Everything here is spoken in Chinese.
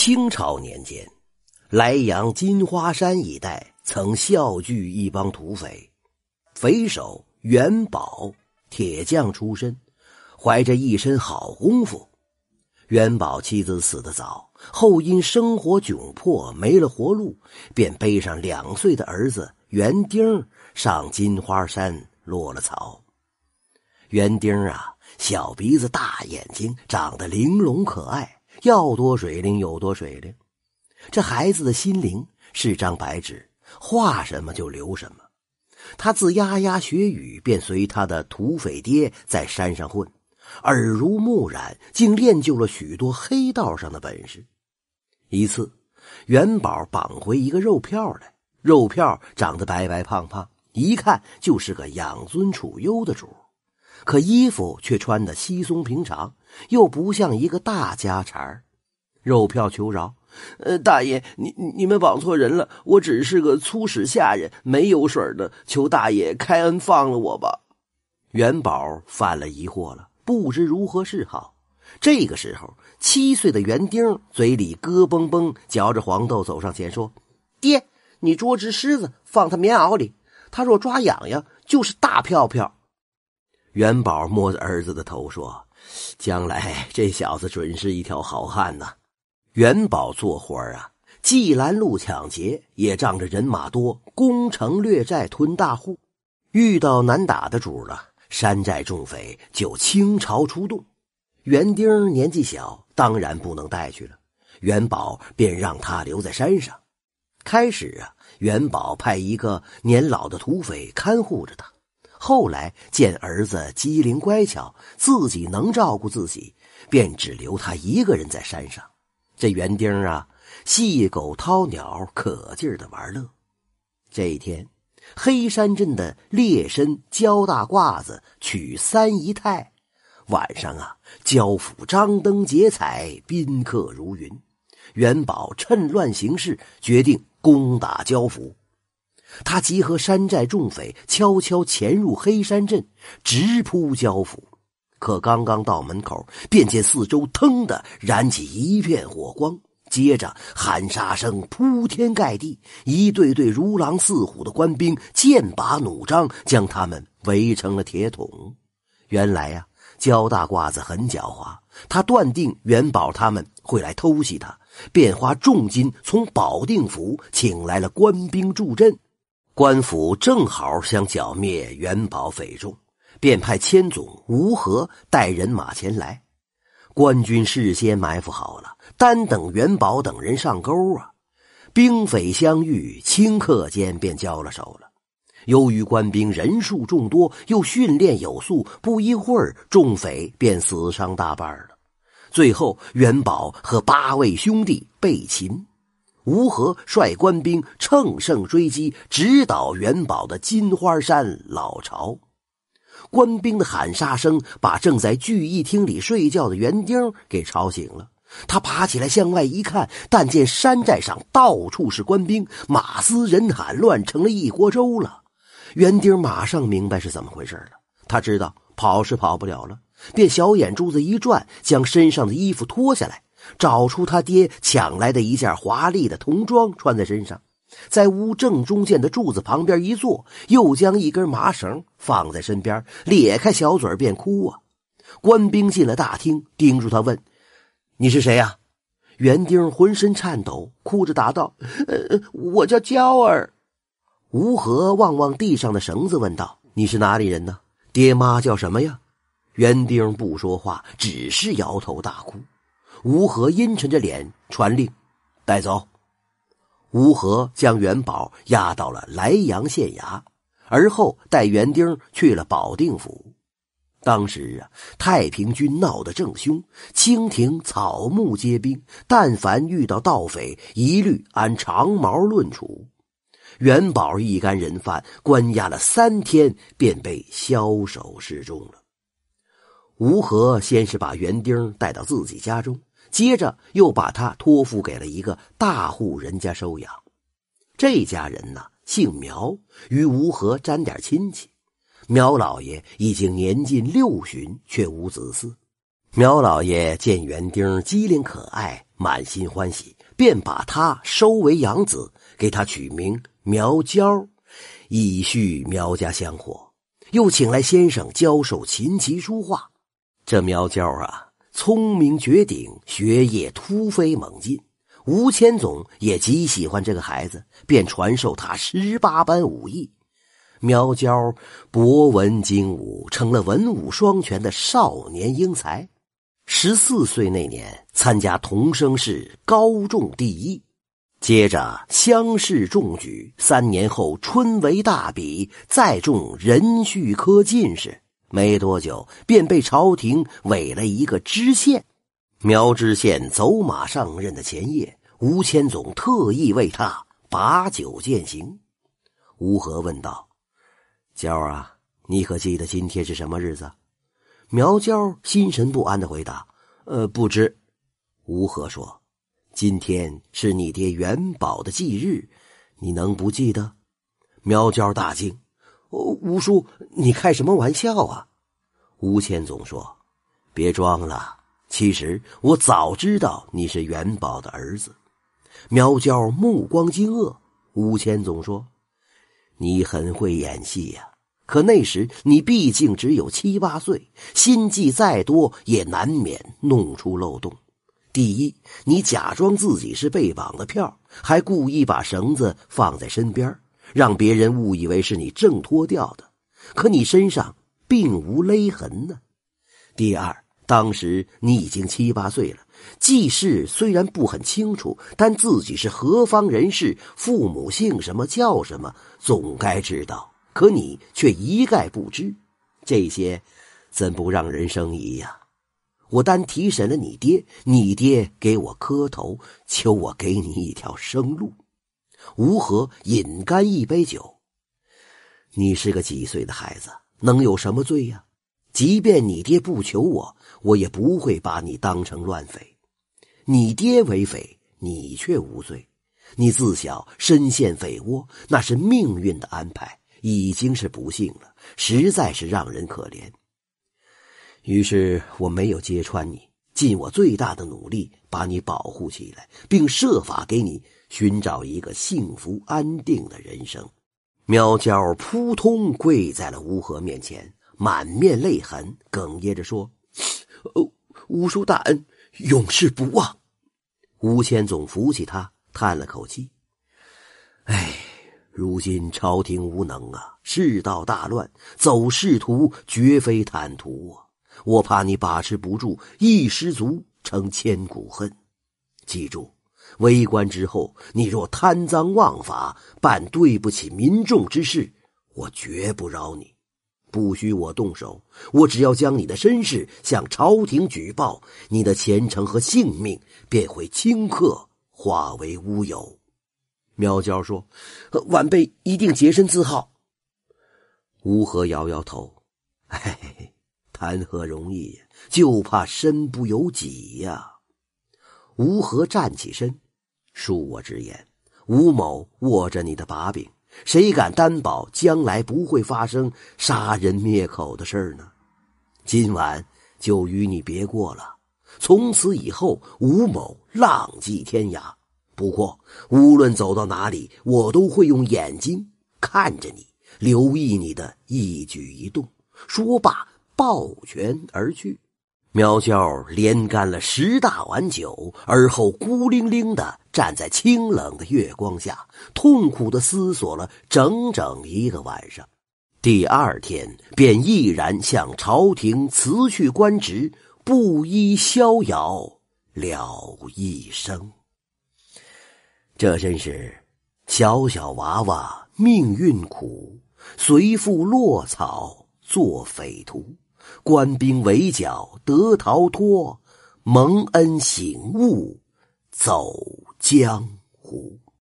清朝年间，莱阳金花山一带曾笑聚一帮土匪，匪首元宝，铁匠出身，怀着一身好功夫。元宝妻子死得早，后因生活窘迫没了活路，便背上两岁的儿子园丁上金花山落了草。园丁啊，小鼻子大眼睛，长得玲珑可爱。要多水灵有多水灵，这孩子的心灵是张白纸，画什么就留什么。他自牙牙学语，便随他的土匪爹在山上混，耳濡目染，竟练就了许多黑道上的本事。一次，元宝绑回一个肉票来，肉票长得白白胖胖，一看就是个养尊处优的主。可衣服却穿得稀松平常，又不像一个大家产肉票求饶：“呃，大爷，你你们绑错人了，我只是个粗使下人，没有水的，求大爷开恩放了我吧。”元宝犯了疑惑了，不知如何是好。这个时候，七岁的园丁嘴里咯嘣嘣嚼着黄豆，走上前说：“爹，你捉只狮子，放他棉袄里，他若抓痒痒，就是大票票。”元宝摸着儿子的头说：“将来这小子准是一条好汉呐！”元宝做活啊，既拦路抢劫，也仗着人马多，攻城略寨，吞大户。遇到难打的主了，山寨众匪就倾巢出动。园丁年纪小，当然不能带去了。元宝便让他留在山上。开始啊，元宝派一个年老的土匪看护着他。后来见儿子机灵乖巧，自己能照顾自己，便只留他一个人在山上。这园丁啊，戏狗掏鸟，可劲儿的玩乐。这一天，黑山镇的猎参焦大褂子娶三姨太，晚上啊，焦府张灯结彩，宾客如云。元宝趁乱行事，决定攻打焦府。他集合山寨众匪，悄悄潜入黑山镇，直扑焦府。可刚刚到门口，便见四周腾的燃起一片火光，接着喊杀声铺天盖地，一队队如狼似虎的官兵剑拔弩张，将他们围成了铁桶。原来呀，焦大褂子很狡猾，他断定元宝他们会来偷袭他，便花重金从保定府请来了官兵助阵。官府正好想剿灭元宝匪众，便派千总吴和带人马前来。官军事先埋伏好了，单等元宝等人上钩啊！兵匪相遇，顷刻间便交了手了。由于官兵人数众多，又训练有素，不一会儿，众匪便死伤大半了。最后，元宝和八位兄弟被擒。吴和率官兵乘胜追击，直捣元宝的金花山老巢。官兵的喊杀声把正在聚义厅里睡觉的园丁给吵醒了。他爬起来向外一看，但见山寨上到处是官兵，马嘶人喊，乱成了一锅粥了。园丁马上明白是怎么回事了。他知道跑是跑不了了，便小眼珠子一转，将身上的衣服脱下来。找出他爹抢来的一件华丽的童装穿在身上，在屋正中间的柱子旁边一坐，又将一根麻绳放在身边，咧开小嘴便哭啊！官兵进了大厅，盯住他问：“你是谁呀？”园丁浑身颤抖，哭着答道：“呃，我叫娇儿。”吴和望望地上的绳子，问道：“你是哪里人呢？爹妈叫什么呀？”园丁不说话，只是摇头大哭。吴和阴沉着脸传令，带走。吴和将元宝押到了莱阳县衙，而后带园丁去了保定府。当时啊，太平军闹得正凶，清廷草木皆兵，但凡遇到盗匪，一律按长毛论处。元宝一干人犯关押了三天，便被枭首示众了。吴和先是把园丁带到自己家中。接着又把他托付给了一个大户人家收养。这家人呢，姓苗，与吴和沾点亲戚。苗老爷已经年近六旬，却无子嗣。苗老爷见园丁机灵可爱，满心欢喜，便把他收为养子，给他取名苗娇，以续苗家香火。又请来先生教授琴棋书画。这苗娇啊，聪明绝顶，学业突飞猛进。吴谦总也极喜欢这个孩子，便传授他十八般武艺。苗娇博文精武，成了文武双全的少年英才。十四岁那年，参加童生试，高中第一。接着乡试中举，三年后春闱大比，再中壬戌科进士。没多久，便被朝廷委了一个知县。苗知县走马上任的前夜，吴谦总特意为他把酒饯行。吴和问道：“娇儿啊，你可记得今天是什么日子？”苗娇心神不安的回答：“呃，不知。”吴和说。今天是你爹元宝的忌日，你能不记得？苗娇大惊：“吴叔，你开什么玩笑啊？”吴谦总说：“别装了，其实我早知道你是元宝的儿子。”苗娇目光惊愕。吴谦总说：“你很会演戏呀，可那时你毕竟只有七八岁，心计再多也难免弄出漏洞。”第一，你假装自己是被绑的票，还故意把绳子放在身边，让别人误以为是你挣脱掉的，可你身上并无勒痕呢。第二，当时你已经七八岁了，记事虽然不很清楚，但自己是何方人士，父母姓什么叫什么，总该知道。可你却一概不知，这些怎不让人生疑呀？我单提审了你爹，你爹给我磕头，求我给你一条生路。吴和饮干一杯酒。你是个几岁的孩子，能有什么罪呀？即便你爹不求我，我也不会把你当成乱匪。你爹为匪，你却无罪。你自小身陷匪窝，那是命运的安排，已经是不幸了，实在是让人可怜。于是我没有揭穿你，尽我最大的努力把你保护起来，并设法给你寻找一个幸福安定的人生。苗娇扑通跪在了吴和面前，满面泪痕，哽咽着说：“哦，吴叔大恩，永世不忘。”吴谦总扶起他，叹了口气：“哎，如今朝廷无能啊，世道大乱，走仕途绝非坦途啊。”我怕你把持不住，一失足成千古恨。记住，为官之后，你若贪赃枉法，办对不起民众之事，我绝不饶你。不需我动手，我只要将你的身世向朝廷举报，你的前程和性命便会顷刻化为乌有。苗娇说：“晚辈一定洁身自好。”吴和摇摇头：“嘿 嘿。”谈何容易！就怕身不由己呀！吴和站起身，恕我直言，吴某握着你的把柄，谁敢担保将来不会发生杀人灭口的事儿呢？今晚就与你别过了，从此以后，吴某浪迹天涯。不过，无论走到哪里，我都会用眼睛看着你，留意你的一举一动。说罢。抱拳而去，苗娇连干了十大碗酒，而后孤零零的站在清冷的月光下，痛苦的思索了整整一个晚上。第二天，便毅然向朝廷辞去官职，布衣逍遥了一生。这真是小小娃娃命运苦，随父落草做匪徒。官兵围剿得逃脱，蒙恩醒悟走江湖。